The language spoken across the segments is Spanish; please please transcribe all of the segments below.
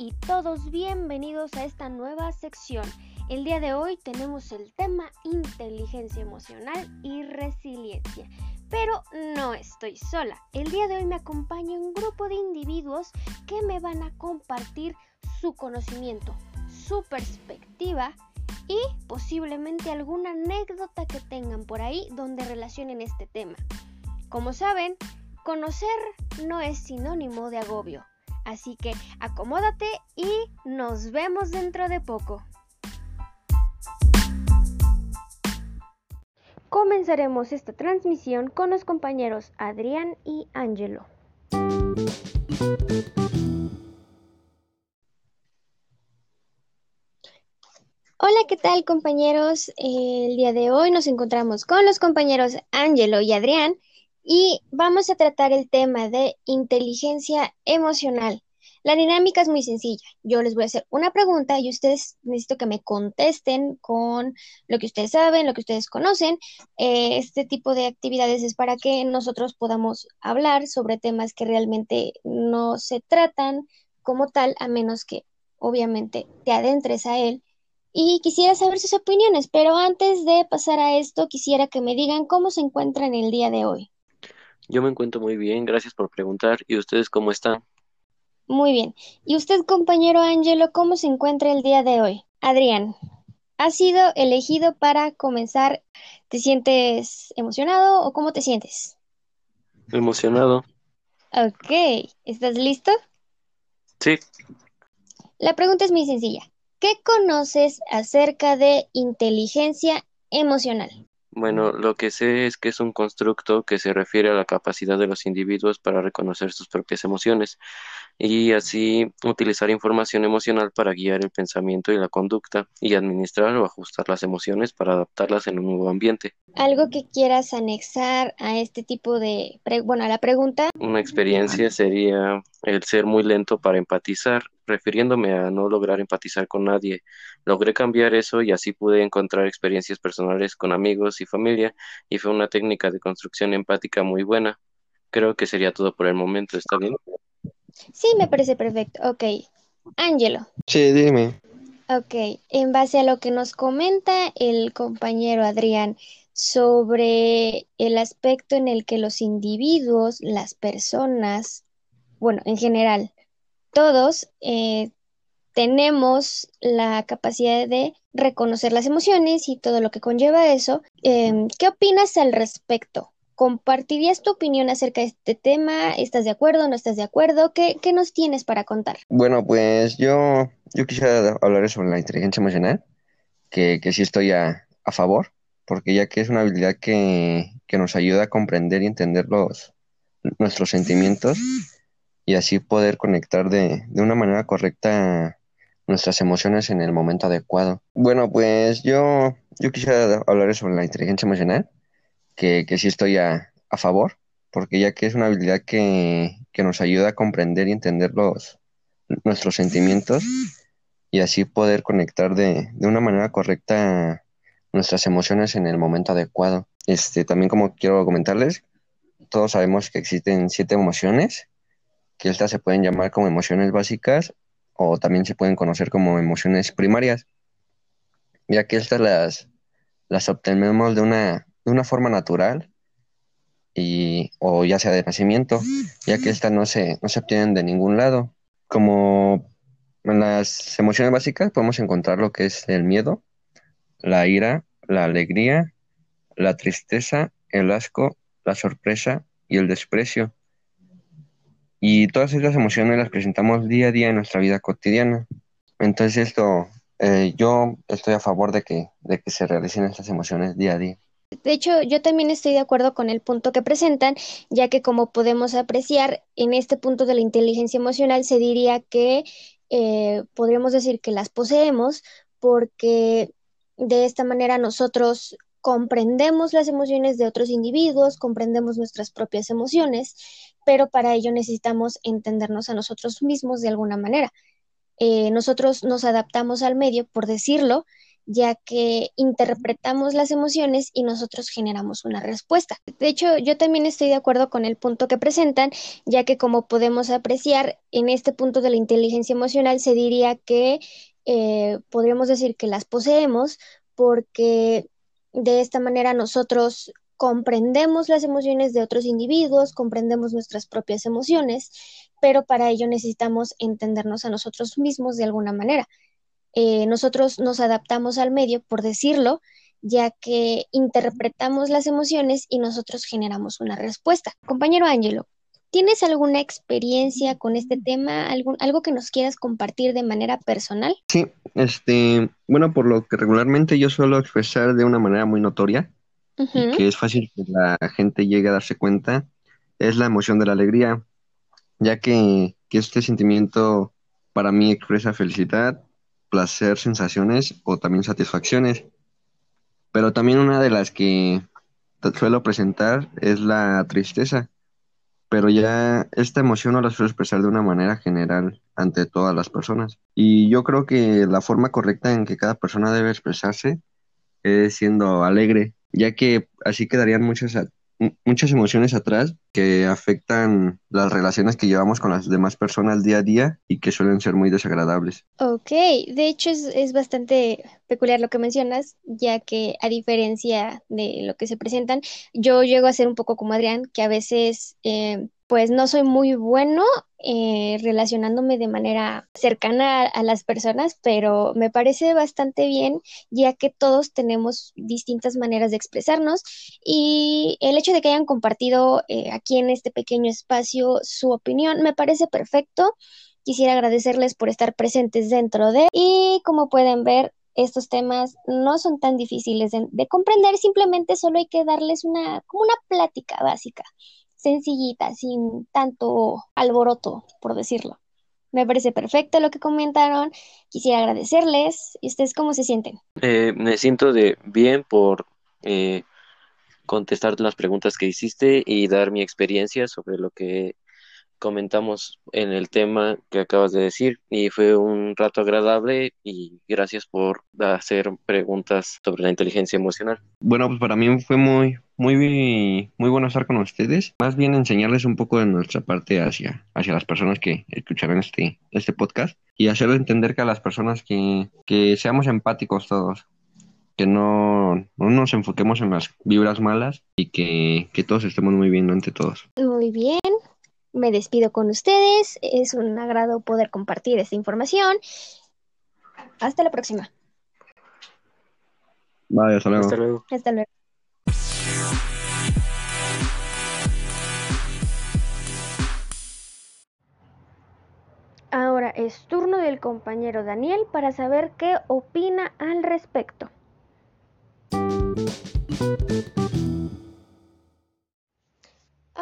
y todos bienvenidos a esta nueva sección. El día de hoy tenemos el tema inteligencia emocional y resiliencia. Pero no estoy sola. El día de hoy me acompaña un grupo de individuos que me van a compartir su conocimiento, su perspectiva y posiblemente alguna anécdota que tengan por ahí donde relacionen este tema. Como saben, conocer no es sinónimo de agobio. Así que acomódate y nos vemos dentro de poco. Comenzaremos esta transmisión con los compañeros Adrián y Angelo. Hola, ¿qué tal compañeros? El día de hoy nos encontramos con los compañeros Angelo y Adrián y vamos a tratar el tema de inteligencia emocional. La dinámica es muy sencilla. Yo les voy a hacer una pregunta y ustedes necesito que me contesten con lo que ustedes saben, lo que ustedes conocen. Eh, este tipo de actividades es para que nosotros podamos hablar sobre temas que realmente no se tratan como tal, a menos que obviamente te adentres a él. Y quisiera saber sus opiniones, pero antes de pasar a esto, quisiera que me digan cómo se encuentran el día de hoy. Yo me encuentro muy bien, gracias por preguntar. ¿Y ustedes cómo están? Muy bien. ¿Y usted, compañero Angelo, cómo se encuentra el día de hoy? Adrián, has sido elegido para comenzar. ¿Te sientes emocionado o cómo te sientes? Emocionado. Ok, ¿estás listo? Sí. La pregunta es muy sencilla. ¿Qué conoces acerca de inteligencia emocional? Bueno, lo que sé es que es un constructo que se refiere a la capacidad de los individuos para reconocer sus propias emociones y así utilizar información emocional para guiar el pensamiento y la conducta y administrar o ajustar las emociones para adaptarlas en un nuevo ambiente. ¿Algo que quieras anexar a este tipo de, bueno, a la pregunta? Una experiencia sería el ser muy lento para empatizar refiriéndome a no lograr empatizar con nadie. Logré cambiar eso y así pude encontrar experiencias personales con amigos y familia y fue una técnica de construcción empática muy buena. Creo que sería todo por el momento, ¿está bien? Sí, me parece perfecto. Ok. Ángelo. Sí, dime. Ok, en base a lo que nos comenta el compañero Adrián sobre el aspecto en el que los individuos, las personas, bueno, en general, todos eh, tenemos la capacidad de reconocer las emociones y todo lo que conlleva eso. Em, ¿qué opinas al respecto? ¿Compartirías tu opinión acerca de este tema? ¿Estás de acuerdo? ¿No estás de acuerdo? ¿Qué, qué nos tienes para contar? Bueno, pues yo, yo quisiera hablar sobre la inteligencia emocional, que, que sí estoy a, a, favor, porque ya que es una habilidad que, que nos ayuda a comprender y entender los, nuestros sentimientos y así poder conectar de, de una manera correcta nuestras emociones en el momento adecuado. Bueno, pues yo, yo quisiera hablar sobre la inteligencia emocional, que, sí estoy a, a, favor, porque ya que es una habilidad que, que nos ayuda a comprender y entender los, nuestros sentimientos y así poder conectar de, de una manera correcta nuestras emociones en el momento adecuado. Este, también como quiero comentarles, todos sabemos que existen siete emociones que estas se pueden llamar como emociones básicas o también se pueden conocer como emociones primarias, ya que estas las, las obtenemos de una, de una forma natural y, o ya sea de nacimiento, ya que estas no se, no se obtienen de ningún lado. Como en las emociones básicas podemos encontrar lo que es el miedo, la ira, la alegría, la tristeza, el asco, la sorpresa y el desprecio. Y todas estas emociones las presentamos día a día en nuestra vida cotidiana. Entonces esto, eh, yo estoy a favor de que, de que se realicen estas emociones día a día. De hecho, yo también estoy de acuerdo con el punto que presentan, ya que como podemos apreciar, en este punto de la inteligencia emocional se diría que eh, podríamos decir que las poseemos porque de esta manera nosotros comprendemos las emociones de otros individuos, comprendemos nuestras propias emociones pero para ello necesitamos entendernos a nosotros mismos de alguna manera. Eh, nosotros nos adaptamos al medio, por decirlo, ya que interpretamos las emociones y nosotros generamos una respuesta. De hecho, yo también estoy de acuerdo con el punto que presentan, ya que como podemos apreciar, en este punto de la inteligencia emocional se diría que eh, podríamos decir que las poseemos porque de esta manera nosotros comprendemos las emociones de otros individuos, comprendemos nuestras propias emociones, pero para ello necesitamos entendernos a nosotros mismos de alguna manera. Eh, nosotros nos adaptamos al medio, por decirlo, ya que interpretamos las emociones y nosotros generamos una respuesta. Compañero Ángelo, ¿tienes alguna experiencia con este tema? ¿Algo que nos quieras compartir de manera personal? Sí, este, bueno, por lo que regularmente yo suelo expresar de una manera muy notoria, que es fácil que la gente llegue a darse cuenta, es la emoción de la alegría, ya que, que este sentimiento para mí expresa felicidad, placer, sensaciones o también satisfacciones. Pero también una de las que suelo presentar es la tristeza, pero ya esta emoción no la suelo expresar de una manera general ante todas las personas. Y yo creo que la forma correcta en que cada persona debe expresarse es siendo alegre, ya que así quedarían muchas, muchas emociones atrás que afectan las relaciones que llevamos con las demás personas día a día y que suelen ser muy desagradables. Ok, de hecho es, es bastante peculiar lo que mencionas, ya que a diferencia de lo que se presentan, yo llego a ser un poco como Adrián, que a veces eh, pues no soy muy bueno eh, relacionándome de manera cercana a, las personas, pero me parece bastante bien ya que todos tenemos distintas maneras de expresarnos. Y el hecho de que hayan compartido eh, aquí en este pequeño espacio su opinión me parece perfecto. Quisiera agradecerles por estar presentes dentro de y como pueden ver estos temas no son tan difíciles de, de comprender, simplemente solo hay que darles una como una plática básica sencillita, sin tanto alboroto, por decirlo. Me parece perfecto lo que comentaron. Quisiera agradecerles. ¿Y ustedes cómo se sienten? Eh, me siento de bien por eh, contestar las preguntas que hiciste y dar mi experiencia sobre lo que comentamos en el tema que acabas de decir y fue un rato agradable y gracias por hacer preguntas sobre la inteligencia emocional. Bueno, pues para mí fue muy muy muy bueno estar con ustedes, más bien enseñarles un poco de nuestra parte hacia hacia las personas que escucharán este este podcast y hacerles entender que a las personas que que seamos empáticos todos, que no, no nos enfoquemos en las vibras malas y que, que todos estemos muy bien ante todos. Muy bien, me despido con ustedes. Es un agrado poder compartir esta información. Hasta la próxima. Bye, hasta luego. Hasta luego. Hasta luego. Ahora es turno del compañero Daniel para saber qué opina al respecto.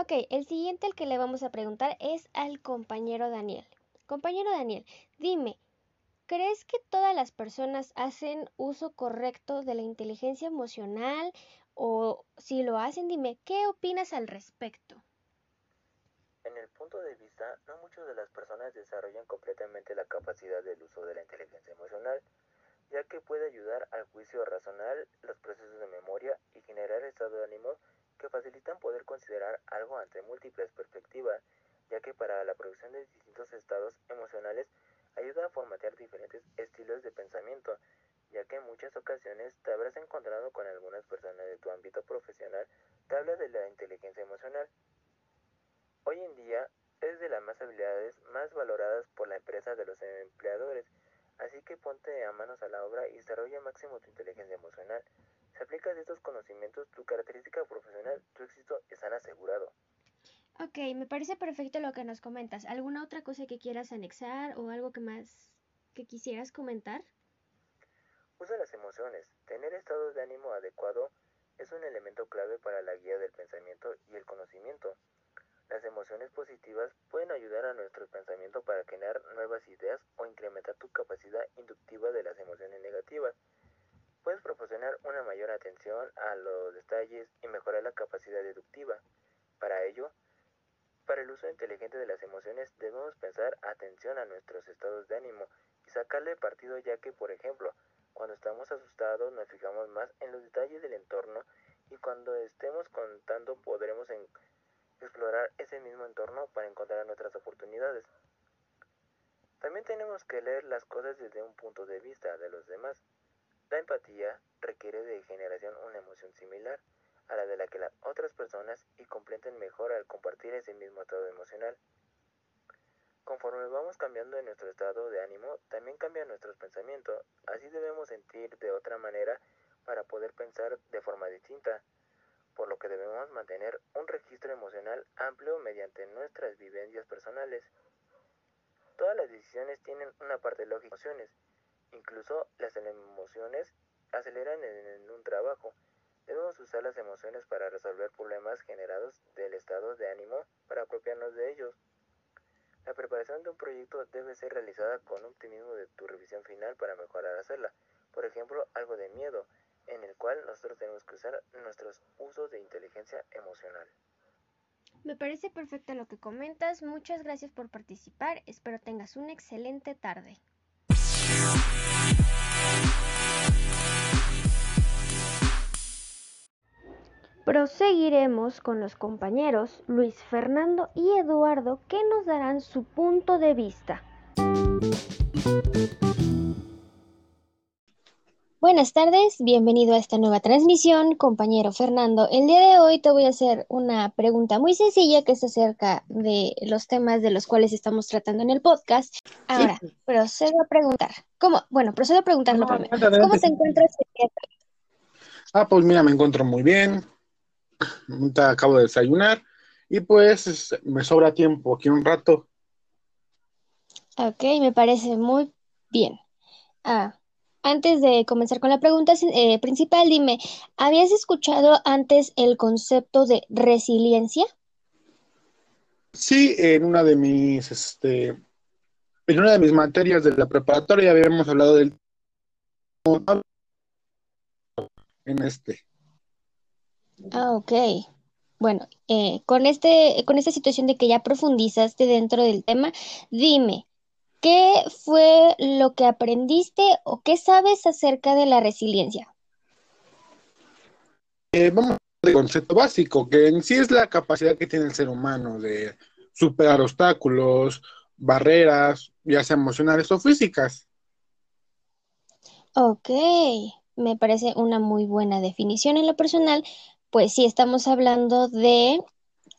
Ok, el siguiente al que le vamos a preguntar es al compañero Daniel. Compañero Daniel, dime, ¿crees que todas las personas hacen uso correcto de la inteligencia emocional? O si lo hacen, dime, ¿qué opinas al respecto? En el punto de vista, no muchas de las personas desarrollan completamente la capacidad del uso de la inteligencia emocional, ya que puede ayudar al juicio racional, los procesos de memoria y generar estado de ánimo que facilitan poder considerar algo ante múltiples perspectivas, ya que para la producción de distintos estados emocionales ayuda a formatear diferentes estilos de pensamiento, ya que en muchas ocasiones te habrás encontrado con algunas personas de tu ámbito profesional que habla de la inteligencia emocional. Hoy en día es de las más habilidades más valoradas por la empresa de los empleadores, así que ponte a manos a la obra y desarrolla máximo tu inteligencia emocional. Si aplicas estos conocimientos, tu característica profesional, tu éxito están asegurado. Ok, me parece perfecto lo que nos comentas. ¿Alguna otra cosa que quieras anexar o algo que más que quisieras comentar? Usa las emociones. Tener estados de ánimo adecuado es un elemento clave para la guía del pensamiento y el conocimiento. Las emociones positivas pueden ayudar a nuestro pensamiento para generar nuevas ideas o incrementar tu capacidad inductiva de las emociones negativas. Puedes proporcionar una mayor atención a los detalles y mejorar la capacidad deductiva. Para ello, para el uso inteligente de las emociones debemos pensar atención a nuestros estados de ánimo y sacarle partido ya que, por ejemplo, Cuando estamos asustados nos fijamos más en los detalles del entorno y cuando estemos contando podremos explorar ese mismo entorno para encontrar nuestras oportunidades. También tenemos que leer las cosas desde un punto de vista de los demás. La empatía requiere de generación una emoción similar a la de la que las otras personas y completen mejor al compartir ese mismo estado emocional. Conforme vamos cambiando en nuestro estado de ánimo, también cambian nuestros pensamientos. Así debemos sentir de otra manera para poder pensar de forma distinta, por lo que debemos mantener un registro emocional amplio mediante nuestras vivencias personales. Todas las decisiones tienen una parte lógica emociones, incluso las emociones aceleran en un trabajo. Debemos usar las emociones para resolver problemas generados del estado de ánimo para apropiarnos de ellos. La preparación de un proyecto debe ser realizada con optimismo de tu revisión final para mejorar hacerla. Por ejemplo, algo de miedo, en el cual nosotros tenemos que usar nuestros usos de inteligencia emocional. Me parece perfecto lo que comentas. Muchas gracias por participar. Espero tengas una excelente tarde. Proseguiremos con los compañeros Luis Fernando y Eduardo que nos darán su punto de vista. Buenas tardes, bienvenido a esta nueva transmisión, compañero Fernando. El día de hoy te voy a hacer una pregunta muy sencilla que es acerca de los temas de los cuales estamos tratando en el podcast. Ahora, procedo a preguntar. ¿Cómo? Bueno, procedo a preguntarlo primero. ¿Cómo te encuentras? Ah, pues mira, me encuentro muy bien acabo de desayunar y pues me sobra tiempo aquí un rato. Ok, me parece muy bien. Ah, antes de comenzar con la pregunta eh, principal, dime, ¿habías escuchado antes el concepto de resiliencia? Sí, en una de mis, este, en una de mis materias de la preparatoria habíamos hablado del en este. Ah, ok. Bueno, eh, con este, con esta situación de que ya profundizaste dentro del tema, dime, ¿qué fue lo que aprendiste o qué sabes acerca de la resiliencia? Eh, vamos al concepto básico, que en sí es la capacidad que tiene el ser humano de superar obstáculos, barreras, ya sea emocionales o físicas. Ok, me parece una muy buena definición en lo personal, pues sí estamos hablando de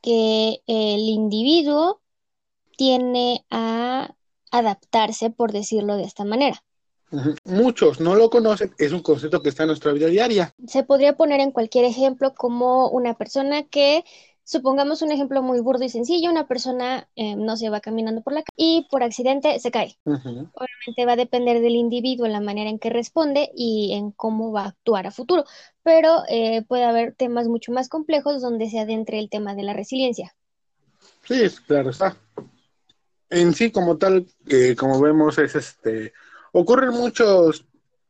que el individuo tiene a adaptarse, por decirlo de esta manera. Muchos no lo conocen, es un concepto que está en nuestra vida diaria. Se podría poner en cualquier ejemplo como una persona que Supongamos un ejemplo muy burdo y sencillo, una persona eh, no se va caminando por la calle y por accidente se cae. Va a depender del individuo en la manera en que responde y en cómo va a actuar a futuro, pero eh, puede haber temas mucho más complejos donde se adentre el tema de la resiliencia. Sí, claro está. En sí, como tal, eh, como vemos, es este, ocurren muchos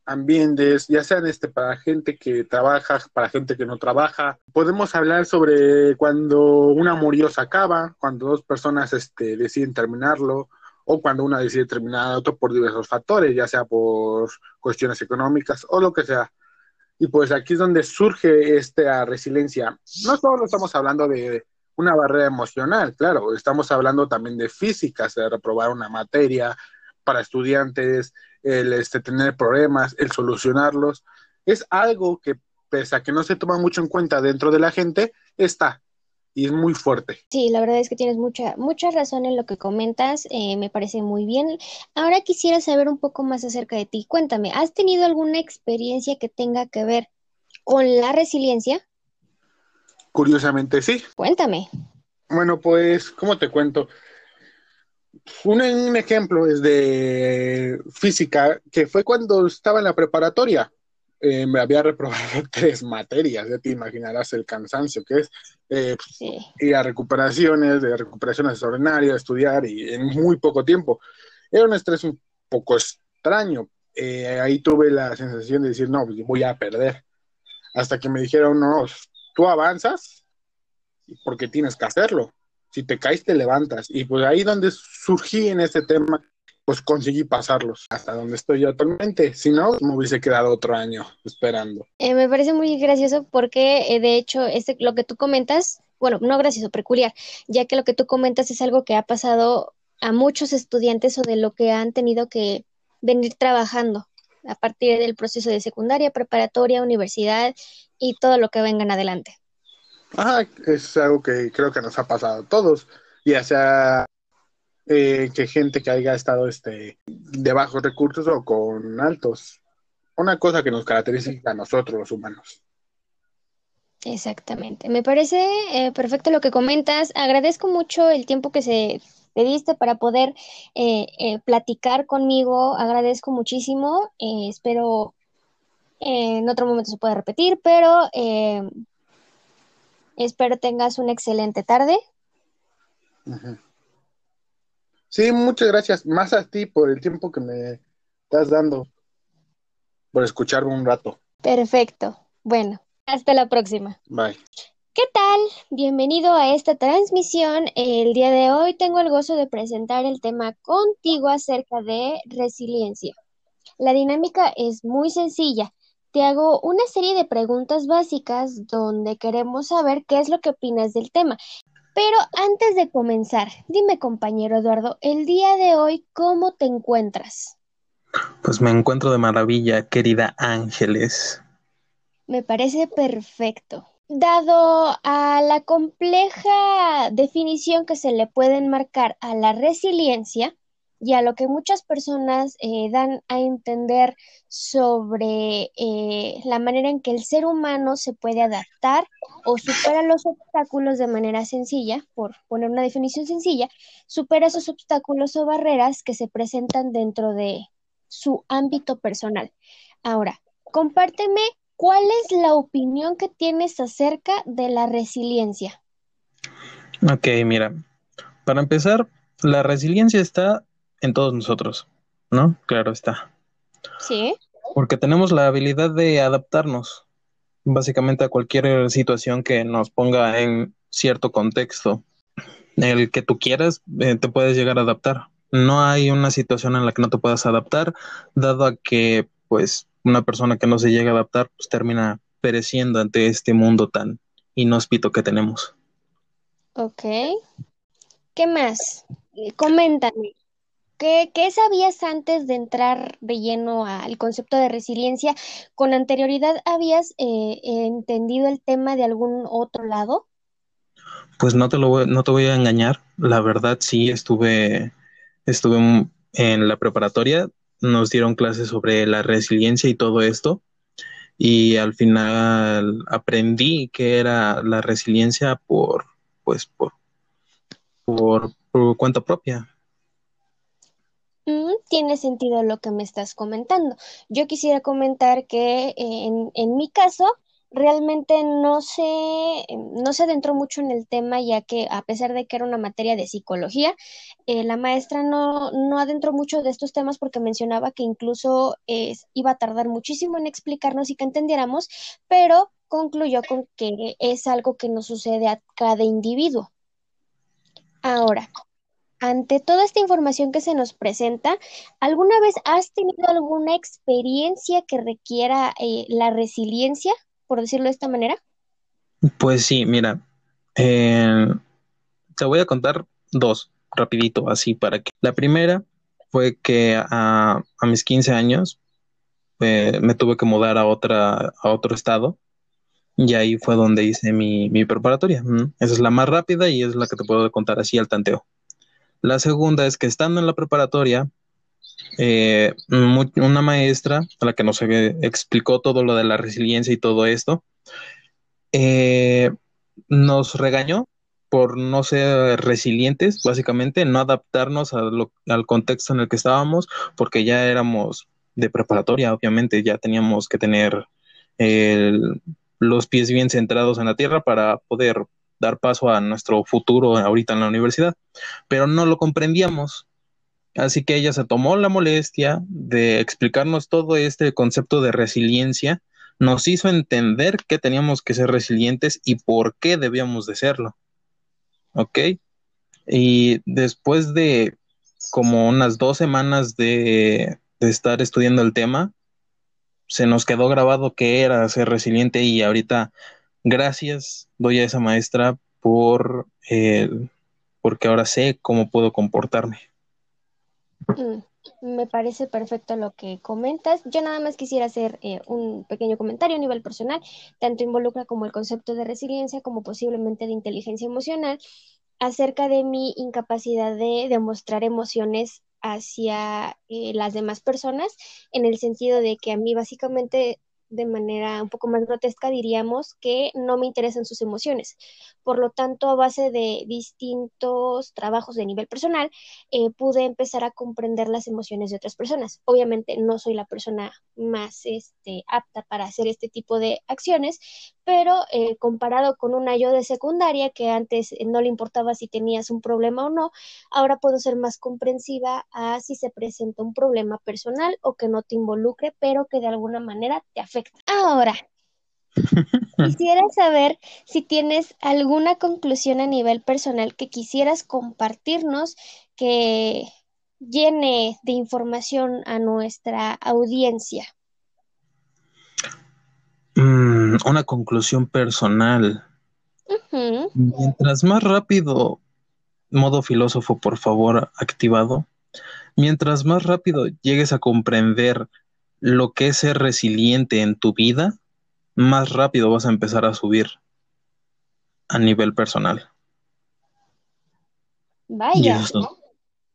ambientes, ya sean este para gente que trabaja, para gente que no trabaja. Podemos hablar sobre cuando un amorío se acaba, cuando dos personas este, deciden terminarlo, o cuando una decide terminar otro por diversos factores, ya sea por cuestiones económicas o lo que sea. Y pues aquí es donde surge esta resiliencia. No solo estamos hablando de una barrera emocional, claro, estamos hablando también de físicas, de reprobar una materia para estudiantes, el este, tener problemas, el solucionarlos, es algo que pese a que no se toma mucho en cuenta dentro de la gente, está y es muy fuerte. Sí, la verdad es que tienes mucha, mucha razón en lo que comentas, eh, me parece muy bien. Ahora quisiera saber un poco más acerca de ti. Cuéntame, ¿has tenido alguna experiencia que tenga que ver con la resiliencia? Curiosamente sí. Cuéntame. Bueno, pues, ¿cómo te cuento? Un, ejemplo es de física, que fue cuando estaba en la preparatoria. Eh, me había reprobado tres materias, ya te imaginarás el cansancio que es eh, ir a recuperaciones, de recuperaciones extraordinarias, estudiar y en muy poco tiempo. Era un estrés un poco extraño. Eh, ahí tuve la sensación de decir, no, pues, voy a perder. Hasta que me dijeron, no, tú avanzas porque tienes que hacerlo si te caes te levantas. Y pues ahí donde surgí en este tema, pues conseguí pasarlos hasta donde estoy yo actualmente. Si no, me hubiese quedado otro año esperando. Eh, me parece muy gracioso porque, eh, de hecho, este, lo que tú comentas, bueno, no gracioso, peculiar, ya que lo que tú comentas es algo que ha pasado a muchos estudiantes o de lo que han tenido que venir trabajando a partir del proceso de secundaria, preparatoria, universidad y todo lo que vengan adelante. Ajá, es algo que creo que nos ha pasado a todos, ya sea eh, que gente que haya estado este, de bajos recursos o con altos. Una cosa que nos caracteriza a nosotros los humanos. Exactamente. Me parece eh, perfecto lo que comentas. Agradezco mucho el tiempo que se te diste para poder eh, platicar conmigo. Agradezco muchísimo. espero en otro momento se pueda repetir, pero espero tengas una excelente tarde. Sí, muchas gracias. Más a ti por el tiempo que me estás dando, por escucharme un rato. Perfecto. Bueno, hasta la próxima. Bye. ¿Qué tal? Bienvenido a esta transmisión. El día de hoy tengo el gozo de presentar el tema contigo acerca de resiliencia. La dinámica es muy sencilla. Te hago una serie de preguntas básicas donde queremos saber qué es lo que opinas del tema. Pero antes de comenzar, dime compañero Eduardo, el día de hoy, ¿cómo te encuentras? Pues me encuentro de maravilla, querida Ángeles. Me parece perfecto. Dado a la compleja definición que se le pueden marcar a la resiliencia, y a lo que muchas personas eh, dan a entender sobre eh, la manera en que el ser humano se puede adaptar o supera los obstáculos de manera sencilla, por poner una definición sencilla, supera esos obstáculos o barreras que se presentan dentro de su ámbito personal. Ahora, compárteme cuál es la opinión que tienes acerca de la resiliencia. Ok, mira, para empezar, la resiliencia está en todos nosotros, ¿no? Claro está. Sí. Porque tenemos la habilidad de adaptarnos básicamente a cualquier situación que nos ponga en cierto contexto. El que tú quieras, eh, te puedes llegar a adaptar. No hay una situación en la que no te puedas adaptar, dado a que, pues, una persona que no se llega a adaptar, pues termina pereciendo ante este mundo tan inhóspito que tenemos. Ok. ¿Qué más? Coméntame, ¿Qué, sabías antes de entrar de lleno al concepto de resiliencia? ¿Con anterioridad habías eh, entendido el tema de algún otro lado? Pues no te lo voy, no te voy a engañar. La verdad sí estuve, estuve en la preparatoria, nos dieron clases sobre la resiliencia y todo esto. Y al final aprendí que era la resiliencia por, pues, por, por cuenta propia tiene sentido lo que me estás comentando. Yo quisiera comentar que eh, en, mi caso realmente no se, no se adentró mucho en el tema, ya que a pesar de que era una materia de psicología, eh, la maestra no, no adentró mucho de estos temas porque mencionaba que incluso iba a tardar muchísimo en explicarnos y que entendiéramos, pero concluyó con que es algo que nos sucede a cada individuo. Ahora, ante toda esta información que se nos presenta, ¿alguna vez has tenido alguna experiencia que requiera eh, la resiliencia, por decirlo de esta manera? Pues sí, mira, eh, te voy a contar dos, rapidito, así para que... La primera fue que a, mis 15 años eh, me tuve que mudar a, otra, a otro estado y ahí fue donde hice mi, mi preparatoria. Esa es la más rápida y es la que te puedo contar así al tanteo. La segunda es que estando en la preparatoria, eh, una maestra a la que nos explicó todo lo de la resiliencia y todo esto, eh, nos regañó por no ser resilientes, básicamente, no adaptarnos al contexto en el que estábamos, porque ya éramos de preparatoria, obviamente, ya teníamos que tener los pies bien centrados en la tierra para poder dar paso a nuestro futuro ahorita en la universidad, pero no lo comprendíamos. Así que ella se tomó la molestia de explicarnos todo este concepto de resiliencia, nos hizo entender que teníamos que ser resilientes y por qué debíamos de serlo. ¿Ok? Y después de como unas dos semanas de, de estar estudiando el tema, se nos quedó grabado que era ser resiliente y ahorita gracias doy a esa maestra por el porque ahora sé cómo puedo comportarme. Mm, me parece perfecto lo que comentas. Yo nada más quisiera hacer eh, un pequeño comentario a nivel personal, tanto involucra como el concepto de resiliencia como posiblemente de inteligencia emocional, acerca de mi incapacidad de demostrar emociones hacia eh, las demás personas, en el sentido de que a mí básicamente de manera un poco más grotesca diríamos que no me interesan sus emociones. Por lo tanto, a base de distintos trabajos de nivel personal, eh, pude empezar a comprender las emociones de otras personas. Obviamente no soy la persona más este, apta para hacer este tipo de acciones, pero eh, comparado con una yo de secundaria que antes eh, no le importaba si tenías un problema o no, ahora puedo ser más comprensiva a si se presenta un problema personal o que no te involucre, pero que de alguna manera te afecta. Ahora, quisiera saber si tienes alguna conclusión a nivel personal que quisieras compartirnos que llene de información a nuestra audiencia. Una conclusión personal. Mientras más rápido, modo filósofo, por favor, activado, mientras más rápido llegues a comprender lo que es ser resiliente en tu vida, más rápido vas a empezar a subir a nivel personal. Vaya,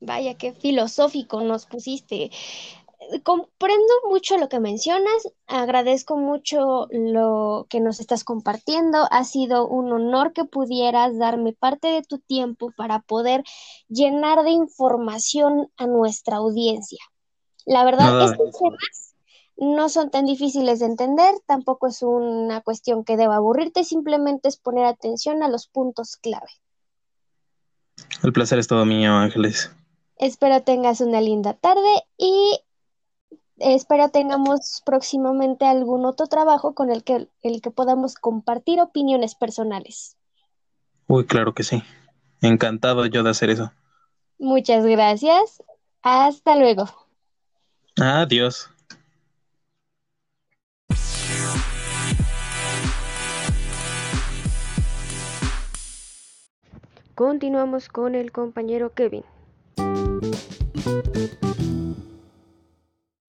vaya, qué filosófico nos pusiste comprendo mucho lo que mencionas, agradezco mucho lo que nos estás compartiendo. Ha sido un honor que pudieras darme parte de tu tiempo para poder llenar de información a nuestra audiencia. La verdad, estos temas no son tan difíciles de entender, tampoco es una cuestión que deba aburrirte, simplemente es poner atención a los puntos clave. El placer es todo mío, Ángeles. Espero tengas una linda tarde y espero tengamos próximamente algún otro trabajo con el que, el que podamos compartir opiniones personales. Uy, claro que sí. Encantado yo de hacer eso. Muchas gracias. Hasta luego. Adiós. Continuamos con el compañero Kevin.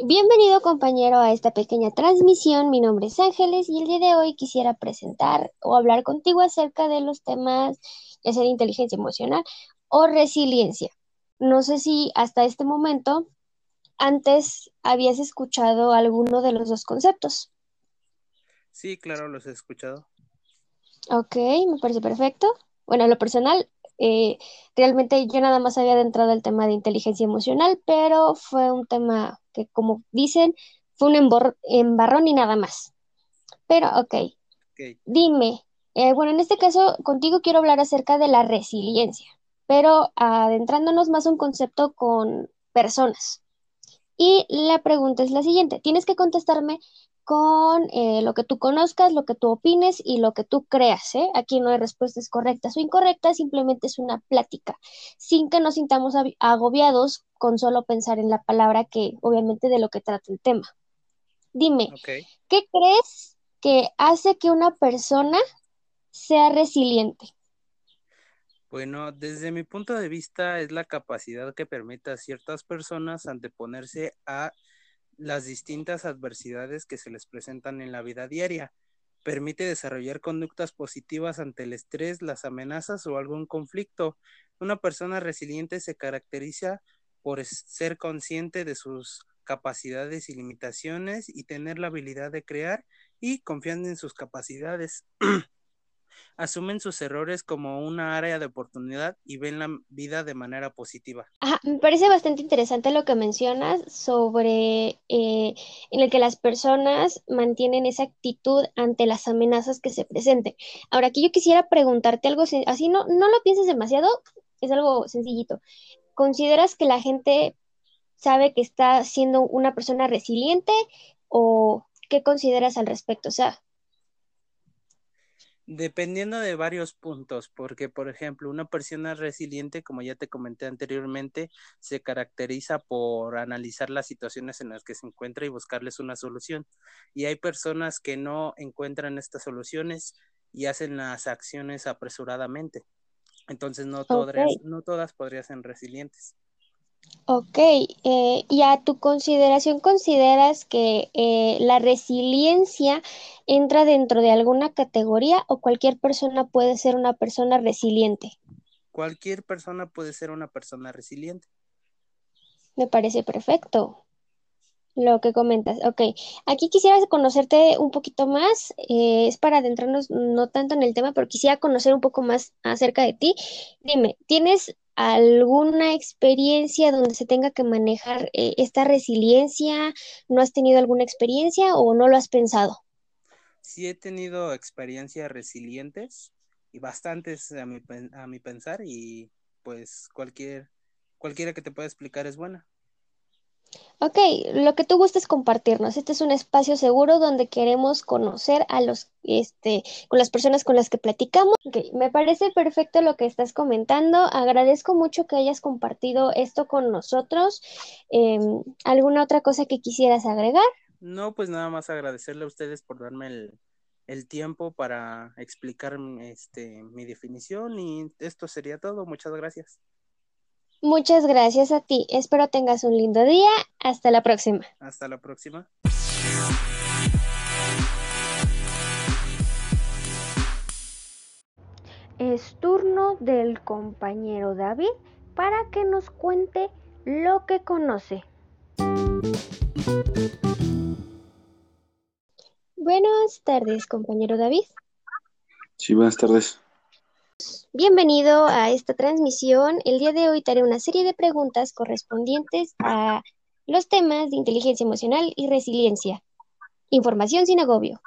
Bienvenido compañero a esta pequeña transmisión. Mi nombre es Ángeles y el día de hoy quisiera presentar o hablar contigo acerca de los temas ya sea inteligencia emocional o resiliencia. No sé si hasta este momento antes habías escuchado alguno de los dos conceptos. Sí, claro, los he escuchado. Ok, me parece perfecto. Bueno, lo personal, eh, realmente yo nada más había adentrado el tema de inteligencia emocional, pero fue un tema que, como dicen, fue un embarrón y nada más. Pero, ok. Dime, eh, bueno, en este caso contigo quiero hablar acerca de la resiliencia, pero adentrándonos más a un concepto con personas. Y la pregunta es la siguiente, tienes que contestarme con eh, lo que tú conozcas, lo que tú opines y lo que tú creas. ¿eh? Aquí no hay respuestas correctas o incorrectas, simplemente es una plática, sin que nos sintamos agobiados con solo pensar en la palabra que obviamente de lo que trata el tema. Dime, ¿qué crees que hace que una persona sea resiliente? Bueno, desde mi punto de vista es la capacidad que permite a ciertas personas anteponerse a las distintas adversidades que se les presentan en la vida diaria. Permite desarrollar conductas positivas ante el estrés, las amenazas o algún conflicto. Una persona resiliente se caracteriza por ser consciente de sus capacidades y limitaciones y tener la habilidad de crear y confiando en sus capacidades. asumen sus errores como una área de oportunidad y ven la vida de manera positiva. me parece bastante interesante lo que mencionas sobre eh, en el que las personas mantienen esa actitud ante las amenazas que se presenten. Ahora, aquí yo quisiera preguntarte algo así, no, no lo pienses demasiado, es algo sencillito. ¿Consideras que la gente sabe que está siendo una persona resiliente o qué consideras al respecto? O sea, Dependiendo de varios puntos, porque por ejemplo, una persona resiliente, como ya te comenté anteriormente, se caracteriza por analizar las situaciones en las que se encuentra y buscarles una solución. Y hay personas que no encuentran estas soluciones y hacen las acciones apresuradamente. Entonces no todas, no todas podrían ser resilientes. Ok, eh, y a tu consideración, ¿consideras que eh, la resiliencia entra dentro de alguna categoría o cualquier persona puede ser una persona resiliente? Cualquier persona puede ser una persona resiliente. Me parece perfecto lo que comentas. Ok, aquí quisiera conocerte un poquito más, eh, es para adentrarnos no tanto en el tema, pero quisiera conocer un poco más acerca de ti. Dime, ¿tienes alguna experiencia donde se tenga que manejar eh, esta resiliencia? ¿No has tenido alguna experiencia o no lo has pensado? Sí he tenido experiencias resilientes y bastantes a mi, a mi pensar y pues cualquier, cualquiera que te pueda explicar es buena. Ok, lo que tú gustes compartirnos. Este es un espacio seguro donde queremos conocer a los, este, con las personas con las que platicamos. Me parece perfecto lo que estás comentando. Agradezco mucho que hayas compartido esto con nosotros. Em, ¿Alguna otra cosa que quisieras agregar? No, pues nada más agradecerle a ustedes por darme el, el tiempo para explicar este, mi definición y esto sería todo. Muchas gracias. Muchas gracias a ti. Espero tengas un lindo día. Hasta la próxima. Hasta la próxima. Es turno del compañero David para que nos cuente lo que conoce. Buenas tardes, compañero David. Sí, buenas tardes. Bienvenido a esta transmisión. El día de hoy te haré una serie de preguntas correspondientes a los temas de inteligencia emocional y resiliencia. Información sin agobio.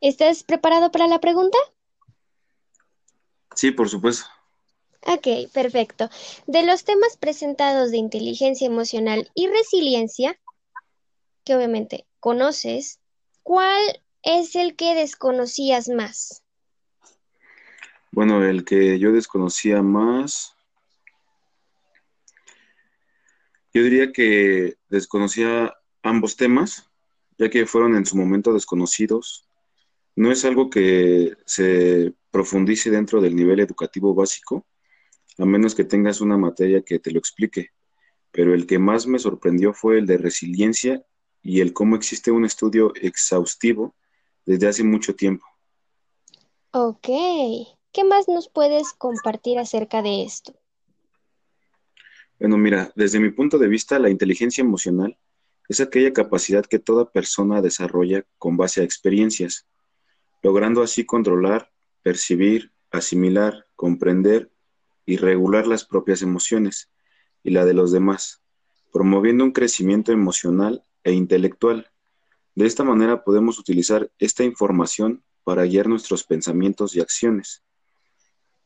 ¿Estás preparado para la pregunta? Sí, por supuesto. Ok, perfecto. De los temas presentados de inteligencia emocional y resiliencia, que obviamente conoces, ¿cuál es el que desconocías más? Bueno, el que yo desconocía más, yo diría que desconocía ambos temas, ya que fueron en su momento desconocidos. No es algo que se profundice dentro del nivel educativo básico, a menos que tengas una materia que te lo explique. Pero el que más me sorprendió fue el de resiliencia y el cómo existe un estudio exhaustivo desde hace mucho tiempo. Ok. ¿Qué más nos puedes compartir acerca de esto? Bueno, mira, desde mi punto de vista, la inteligencia emocional es aquella capacidad que toda persona desarrolla con base a experiencias, logrando así controlar, percibir, asimilar, comprender y regular las propias emociones y la de los demás, promoviendo un crecimiento emocional e intelectual. De esta manera podemos utilizar esta información para guiar nuestros pensamientos y acciones.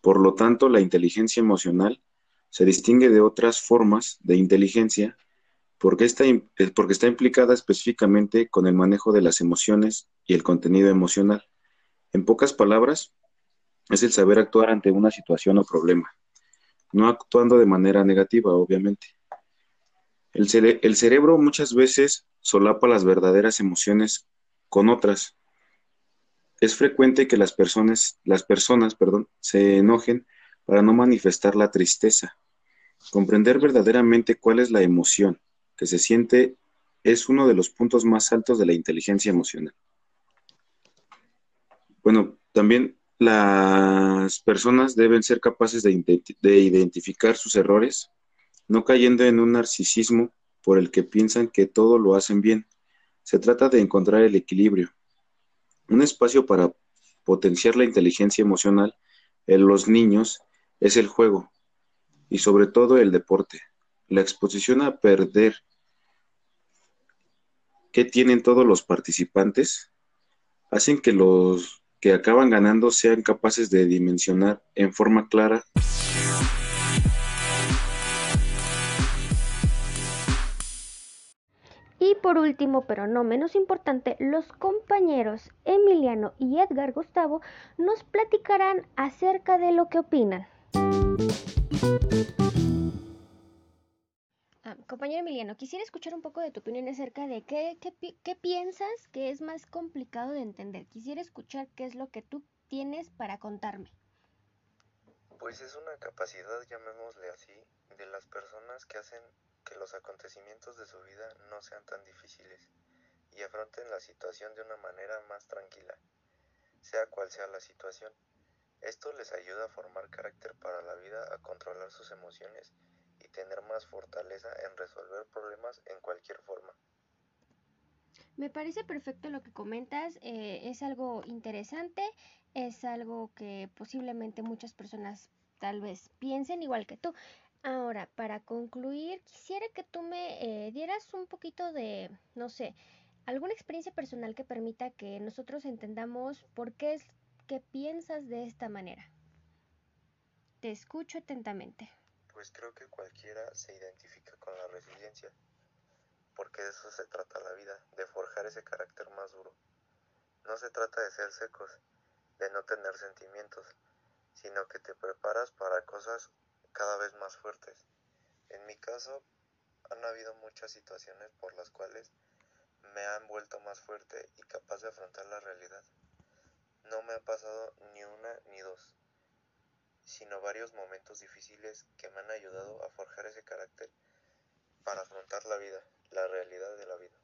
Por lo tanto, la inteligencia emocional se distingue de otras formas de inteligencia porque está, eh, porque está implicada específicamente con el manejo de las emociones y el contenido emocional. En pocas palabras, es el saber actuar ante una situación o problema, no actuando de manera negativa, obviamente. El, el cerebro muchas veces solapa las verdaderas emociones con otras, es frecuente que las personas, las personas perdón, se enojen para no manifestar la tristeza. Comprender verdaderamente cuál es la emoción que se siente es uno de los puntos más altos de la inteligencia emocional. Bueno, también las personas deben ser capaces de, de, identificar sus errores, no cayendo en un narcisismo por el que piensan que todo lo hacen bien. Se trata de encontrar el equilibrio, un espacio para potenciar la inteligencia emocional en los niños es el juego y sobre todo el deporte. La exposición a perder que tienen todos los participantes hacen que los que acaban ganando sean capaces de dimensionar en forma clara por último, pero no menos importante, los compañeros Emiliano y Edgar Gustavo nos platicarán acerca de lo que opinan. Ah, compañero Emiliano, quisiera escuchar un poco de tu opinión acerca de qué, qué, piensas que es más complicado de entender. Quisiera escuchar qué es lo que tú tienes para contarme. Pues es una capacidad, llamémosle así, de las personas que hacen que los acontecimientos de su vida no sean tan difíciles y afronten la situación de una manera más tranquila, sea cual sea la situación. Esto les ayuda a formar carácter para la vida, a controlar sus emociones y tener más fortaleza en resolver problemas en cualquier forma. Me parece perfecto lo que comentas, eh, es algo interesante, es algo que posiblemente muchas personas tal vez piensen igual que tú. Ahora, para concluir, quisiera que tú me eh, dieras un poquito de, no sé, alguna experiencia personal que permita que nosotros entendamos por qué es que piensas de esta manera. Te escucho atentamente. Pues creo que cualquiera se identifica con la resiliencia, porque de eso se trata la vida, de forjar ese carácter más duro. No se trata de ser secos, de no tener sentimientos, sino que te preparas para cosas cada vez más fuertes. En mi caso, han habido muchas situaciones por las cuales me han vuelto más fuerte y capaz de afrontar la realidad. No me ha pasado ni una ni dos sino varios momentos difíciles que me han ayudado a forjar ese carácter para afrontar la vida, la realidad de la vida.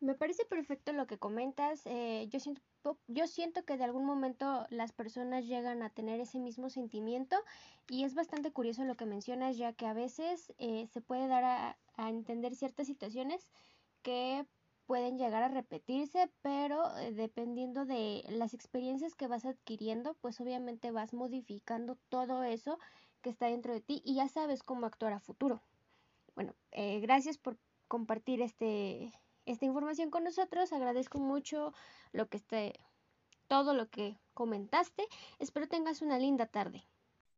Me parece perfecto lo que comentas. Eh, yo, siento, yo siento que de algún momento las personas llegan a tener ese mismo sentimiento y es bastante curioso lo que mencionas, ya que a veces eh, se puede dar a, entender ciertas situaciones que pueden llegar a repetirse, pero eh, dependiendo de las experiencias que vas adquiriendo, pues obviamente vas modificando todo eso que está dentro de ti y ya sabes cómo actuar a futuro. Bueno, eh, gracias por compartir este, esta información con nosotros. Agradezco mucho lo que esté, todo lo que comentaste. Espero tengas una linda tarde.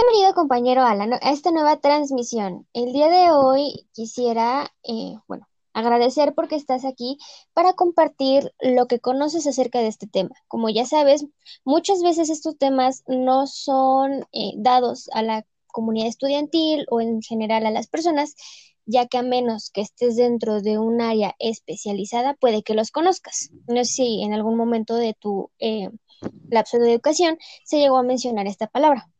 Bienvenido compañero a, a esta nueva transmisión. El día de hoy quisiera, eh, bueno, agradecer porque estás aquí para compartir lo que conoces acerca de este tema. Como ya sabes, muchas veces estos temas no son eh, dados a la comunidad estudiantil o en general a las personas, ya que a menos que estés dentro de un área especializada, puede que los conozcas. No sé si en algún momento de tu eh, lapso de educación se llegó a mencionar esta palabra.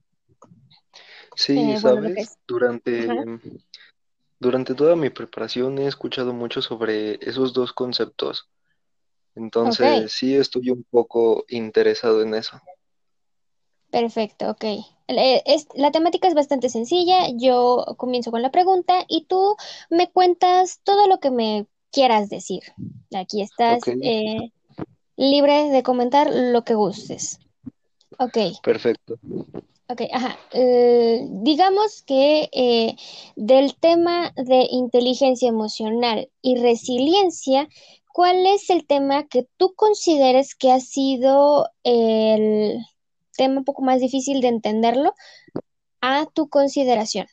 Sí, eh, sabes, durante, durante toda mi preparación he escuchado mucho sobre esos dos conceptos. Entonces, sí estoy un poco interesado en eso. Perfecto, ok. la temática es bastante sencilla. Yo comienzo con la pregunta y tú me cuentas todo lo que me quieras decir. Aquí estás eh, libre de comentar lo que gustes. Ok. Perfecto. Ok, ajá. Eh, digamos que eh, del tema de inteligencia emocional y resiliencia, ¿cuál es el tema que tú consideres que ha sido el tema un poco más difícil de entenderlo a tu consideración?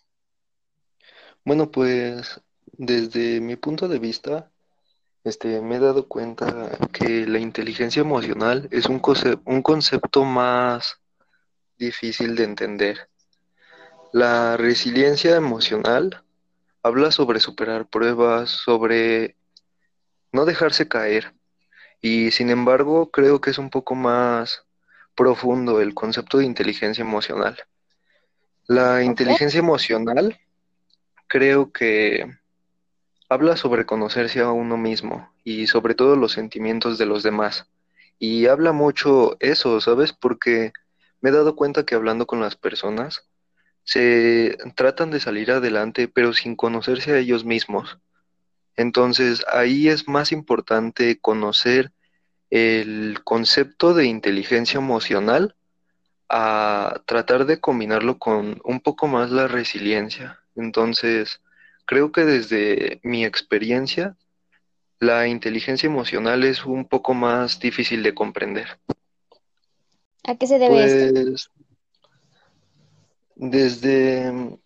Bueno, pues desde mi punto de vista, este, me he dado cuenta que la inteligencia emocional es un, un concepto más difícil de entender. La resiliencia emocional habla sobre superar pruebas, sobre no dejarse caer. Y sin embargo, creo que es un poco más profundo el concepto de inteligencia emocional. La inteligencia emocional creo que habla sobre conocerse a uno mismo y sobre todo los sentimientos de los demás. Y habla mucho eso, ¿sabes? Porque me he dado cuenta que hablando con las personas, se tratan de salir adelante, pero sin conocerse a ellos mismos. Entonces, ahí es más importante conocer el concepto de inteligencia emocional a tratar de combinarlo con un poco más la resiliencia. Entonces, creo que desde mi experiencia, la inteligencia emocional es un poco más difícil de comprender. ¿A qué se debe esto? Pues desde,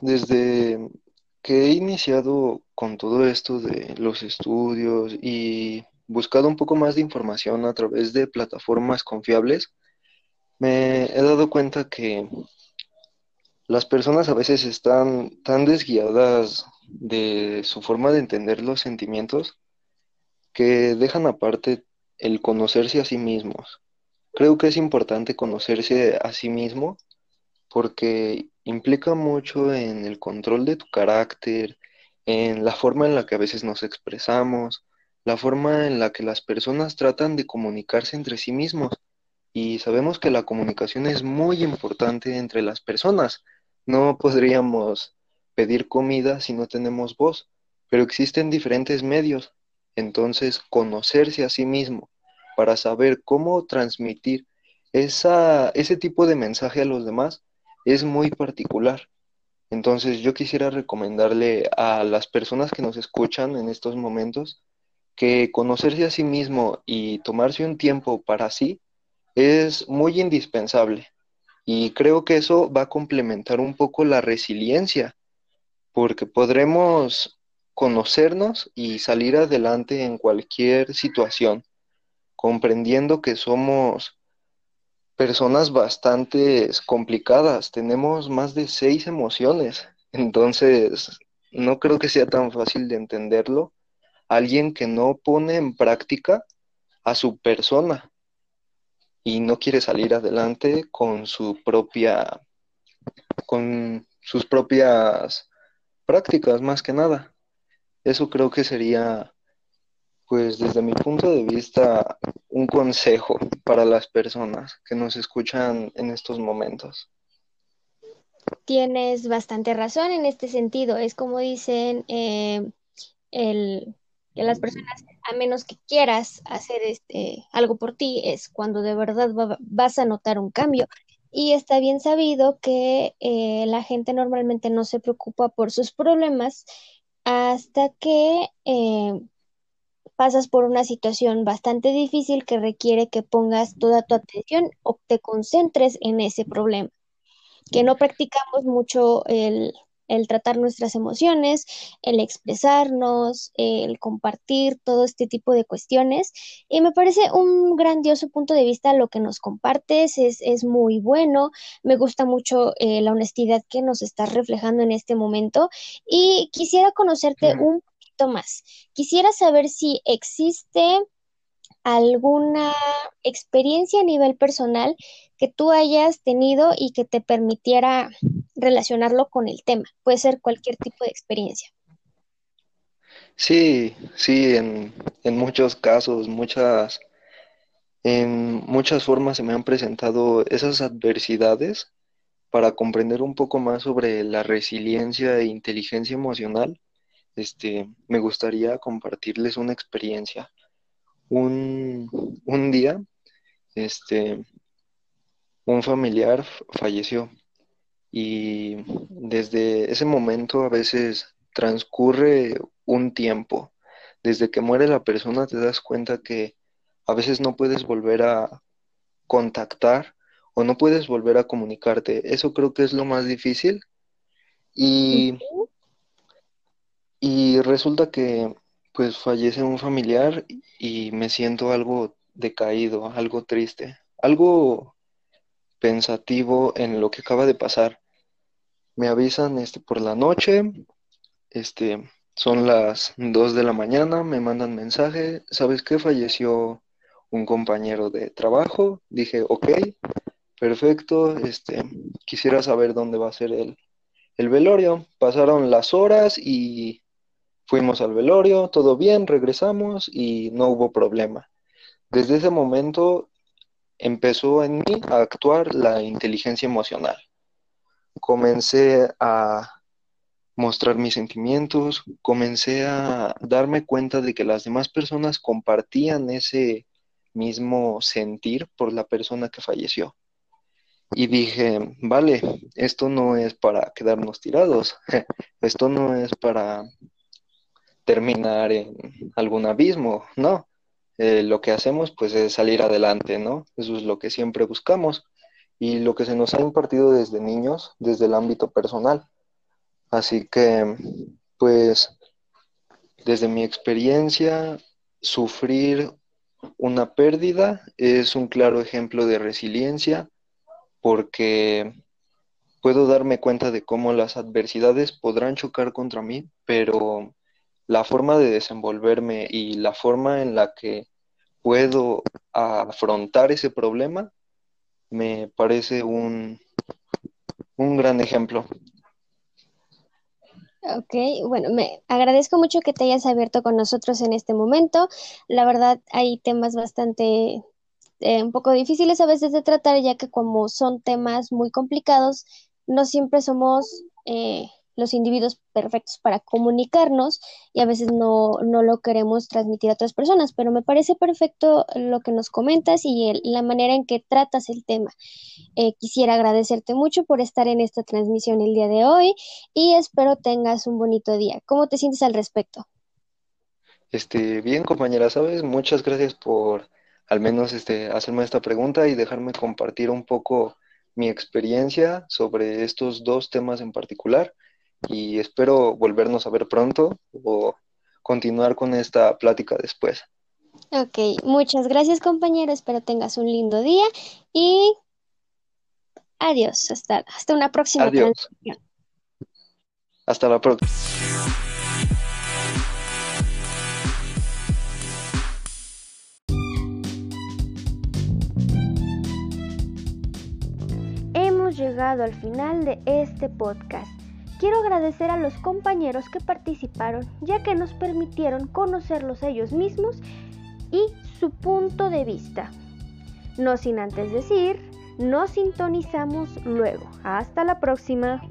desde que he iniciado con todo esto de los estudios y buscado un poco más de información a través de plataformas confiables, me he dado cuenta que las personas a veces están tan desguiadas de su forma de entender los sentimientos que dejan aparte el conocerse a sí mismos. Creo que es importante conocerse a sí mismo porque implica mucho en el control de tu carácter, en la forma en la que a veces nos expresamos, la forma en la que las personas tratan de comunicarse entre sí mismos. Y sabemos que la comunicación es muy importante entre las personas. No podríamos pedir comida si no tenemos voz, pero existen diferentes medios. Entonces, conocerse a sí mismo para saber cómo transmitir esa, ese tipo de mensaje a los demás es muy particular. Entonces yo quisiera recomendarle a las personas que nos escuchan en estos momentos que conocerse a sí mismo y tomarse un tiempo para sí es muy indispensable. Y creo que eso va a complementar un poco la resiliencia, porque podremos conocernos y salir adelante en cualquier situación, comprendiendo que somos personas bastante complicadas, tenemos más de seis emociones, entonces no creo que sea tan fácil de entenderlo alguien que no pone en práctica a su persona y no quiere salir adelante con su propia con sus propias prácticas más que nada. Eso creo que sería pues desde mi punto de vista, un consejo para las personas que nos escuchan en estos momentos. Tienes bastante razón en este sentido. Es como dicen eh, el, que las personas, a menos que quieras hacer este, algo por ti, es cuando de verdad vas a notar un cambio. Y está bien sabido que eh, la gente normalmente no se preocupa por sus problemas hasta que eh, pasas por una situación bastante difícil que requiere que pongas toda tu atención o te concentres en ese problema. Que no practicamos mucho el, tratar nuestras emociones, el expresarnos, el compartir, todo este tipo de cuestiones. Y me parece un grandioso punto de vista lo que nos compartes, es, muy bueno, me gusta mucho eh, la honestidad que nos estás reflejando en este momento y quisiera conocerte un más. Quisiera saber si existe alguna experiencia a nivel personal que tú hayas tenido y que te permitiera relacionarlo con el tema. Puede ser cualquier tipo de experiencia. Sí, sí, en, en muchos casos, muchas, en muchas formas se me han presentado esas adversidades para comprender un poco más sobre la resiliencia e inteligencia emocional este, me gustaría compartirles una experiencia. Un, un día, este, un familiar falleció y desde ese momento a veces transcurre un tiempo. Desde que muere la persona te das cuenta que a veces no puedes volver a contactar o no puedes volver a comunicarte. Eso creo que es lo más difícil. Y y resulta que pues fallece un familiar y me siento algo decaído, algo triste, algo pensativo en lo que acaba de pasar. Me avisan este por la noche, este son las 2 de la mañana, me mandan mensaje, ¿sabes qué? Falleció un compañero de trabajo. Dije, ok, perfecto, este, quisiera saber dónde va a ser el, el velorio. Pasaron las horas y Fuimos al velorio, todo bien, regresamos y no hubo problema. Desde ese momento empezó en mí a actuar la inteligencia emocional. Comencé a mostrar mis sentimientos, comencé a darme cuenta de que las demás personas compartían ese mismo sentir por la persona que falleció. Y dije, vale, esto no es para quedarnos tirados, esto no es para terminar en algún abismo, ¿no? Eh, lo que hacemos pues es salir adelante, ¿no? Eso es lo que siempre buscamos y lo que se nos ha impartido desde niños, desde el ámbito personal. Así que, pues, desde mi experiencia, sufrir una pérdida es un claro ejemplo de resiliencia porque puedo darme cuenta de cómo las adversidades podrán chocar contra mí, pero la forma de desenvolverme y la forma en la que puedo afrontar ese problema me parece un, un gran ejemplo. Ok, bueno, me agradezco mucho que te hayas abierto con nosotros en este momento. La verdad, hay temas bastante eh, un poco difíciles a veces de tratar, ya que como son temas muy complicados, no siempre somos eh, los individuos perfectos para comunicarnos y a veces no, no, lo queremos transmitir a otras personas, pero me parece perfecto lo que nos comentas y la manera en que tratas el tema. Eh, quisiera agradecerte mucho por estar en esta transmisión el día de hoy y espero tengas un bonito día. ¿Cómo te sientes al respecto? Este, bien, compañera, sabes, muchas gracias por al menos este, hacerme esta pregunta y dejarme compartir un poco mi experiencia sobre estos dos temas en particular y espero volvernos a ver pronto o continuar con esta plática después. Ok, muchas gracias compañero, espero tengas un lindo día y adiós, hasta, hasta una próxima. Adiós. Hasta la próxima. Hemos llegado al final de este podcast. Quiero agradecer a los compañeros que participaron ya que nos permitieron conocerlos ellos mismos y su punto de vista. No sin antes decir, nos sintonizamos luego. Hasta la próxima.